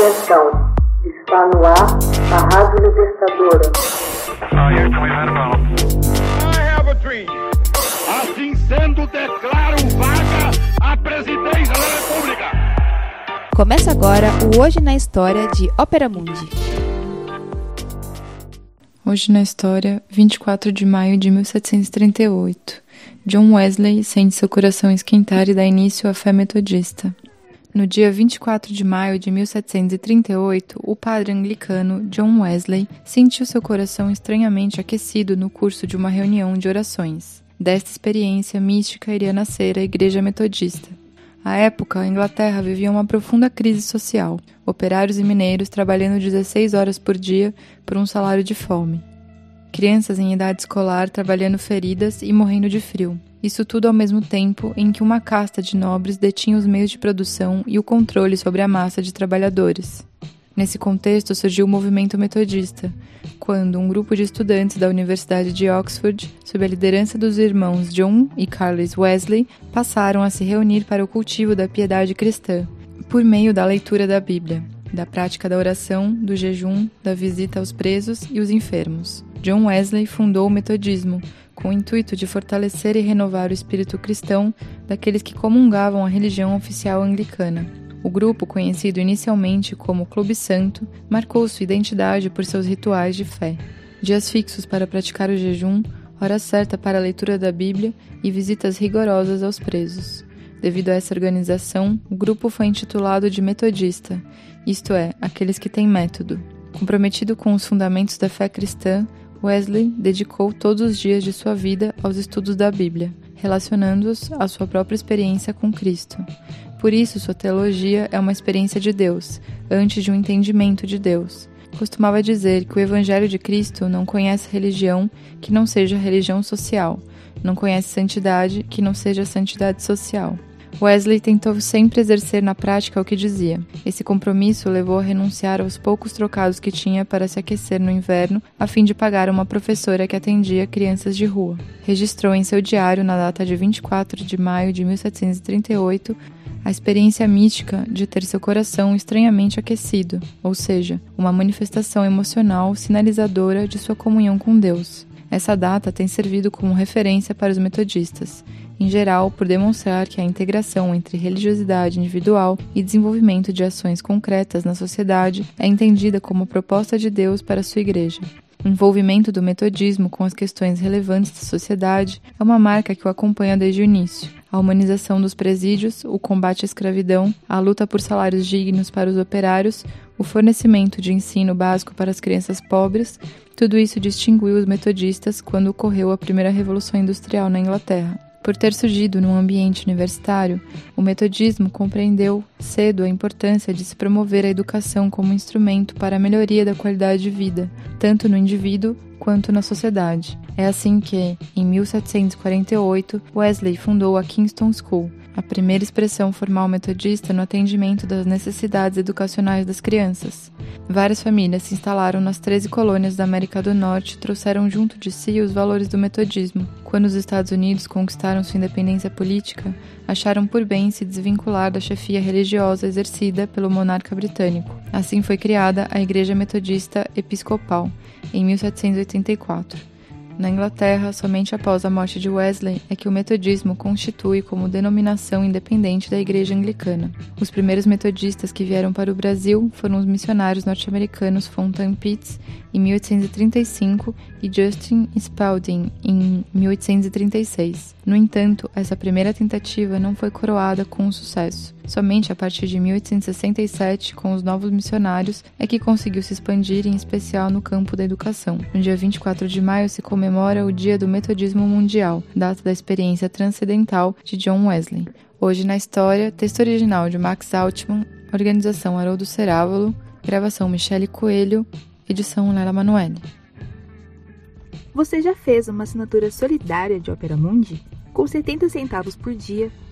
Atenção, está no ar a Rádio Libertadora. Assim sendo, declaro vaga a presidência da República. Começa agora o Hoje na História de Ópera Mundi. Hoje na história, 24 de maio de 1738, John Wesley sente seu coração esquentar e dá início à fé metodista. No dia 24 de maio de 1738, o padre anglicano John Wesley sentiu seu coração estranhamente aquecido no curso de uma reunião de orações. Desta experiência mística iria nascer a Igreja Metodista. À época, a Inglaterra vivia uma profunda crise social, operários e mineiros trabalhando 16 horas por dia por um salário de fome. Crianças em idade escolar trabalhando feridas e morrendo de frio. Isso tudo ao mesmo tempo em que uma casta de nobres detinha os meios de produção e o controle sobre a massa de trabalhadores. Nesse contexto surgiu o movimento metodista, quando um grupo de estudantes da Universidade de Oxford, sob a liderança dos irmãos John e Carlos Wesley, passaram a se reunir para o cultivo da piedade cristã, por meio da leitura da Bíblia, da prática da oração, do jejum, da visita aos presos e os enfermos. John Wesley fundou o metodismo, com o intuito de fortalecer e renovar o espírito cristão daqueles que comungavam a religião oficial anglicana. O grupo, conhecido inicialmente como Clube Santo, marcou sua identidade por seus rituais de fé. Dias fixos para praticar o jejum, hora certa para a leitura da Bíblia e visitas rigorosas aos presos. Devido a essa organização, o grupo foi intitulado de Metodista, isto é, aqueles que têm método. Comprometido com os fundamentos da fé cristã, Wesley dedicou todos os dias de sua vida aos estudos da Bíblia, relacionando-os à sua própria experiência com Cristo. Por isso, sua teologia é uma experiência de Deus, antes de um entendimento de Deus. Costumava dizer que o Evangelho de Cristo não conhece religião que não seja religião social, não conhece santidade que não seja santidade social. Wesley tentou sempre exercer na prática o que dizia. Esse compromisso levou a renunciar aos poucos trocados que tinha para se aquecer no inverno, a fim de pagar uma professora que atendia crianças de rua. Registrou em seu diário, na data de 24 de maio de 1738, a experiência mística de ter seu coração estranhamente aquecido, ou seja, uma manifestação emocional sinalizadora de sua comunhão com Deus. Essa data tem servido como referência para os metodistas, em geral por demonstrar que a integração entre religiosidade individual e desenvolvimento de ações concretas na sociedade é entendida como proposta de Deus para sua igreja. O envolvimento do metodismo com as questões relevantes da sociedade é uma marca que o acompanha desde o início. A humanização dos presídios, o combate à escravidão, a luta por salários dignos para os operários, o fornecimento de ensino básico para as crianças pobres, tudo isso distinguiu os metodistas quando ocorreu a primeira revolução industrial na Inglaterra. Por ter surgido num ambiente universitário, o metodismo compreendeu cedo a importância de se promover a educação como instrumento para a melhoria da qualidade de vida, tanto no indivíduo quanto na sociedade. É assim que, em 1748, Wesley fundou a Kingston School, a primeira expressão formal metodista no atendimento das necessidades educacionais das crianças. Várias famílias se instalaram nas 13 colônias da América do Norte e trouxeram junto de si os valores do metodismo. Quando os Estados Unidos conquistaram sua independência política, acharam por bem se desvincular da chefia religiosa exercida pelo monarca britânico. Assim foi criada a Igreja Metodista Episcopal, em 1784. Na Inglaterra, somente após a morte de Wesley é que o metodismo constitui como denominação independente da Igreja Anglicana. Os primeiros metodistas que vieram para o Brasil foram os missionários norte-americanos Fontaine Pitts em 1835 e Justin Spalding em 1836. No entanto, essa primeira tentativa não foi coroada com sucesso. Somente a partir de 1867, com os novos missionários, é que conseguiu se expandir, em especial no campo da educação. No dia 24 de maio se comemora o Dia do Metodismo Mundial, data da experiência transcendental de John Wesley. Hoje na história, texto original de Max Altman, organização Haroldo Cerávolo, gravação Michele Coelho, edição Lela Manoeli. Você já fez uma assinatura solidária de Opera Mundi? Com 70 centavos por dia,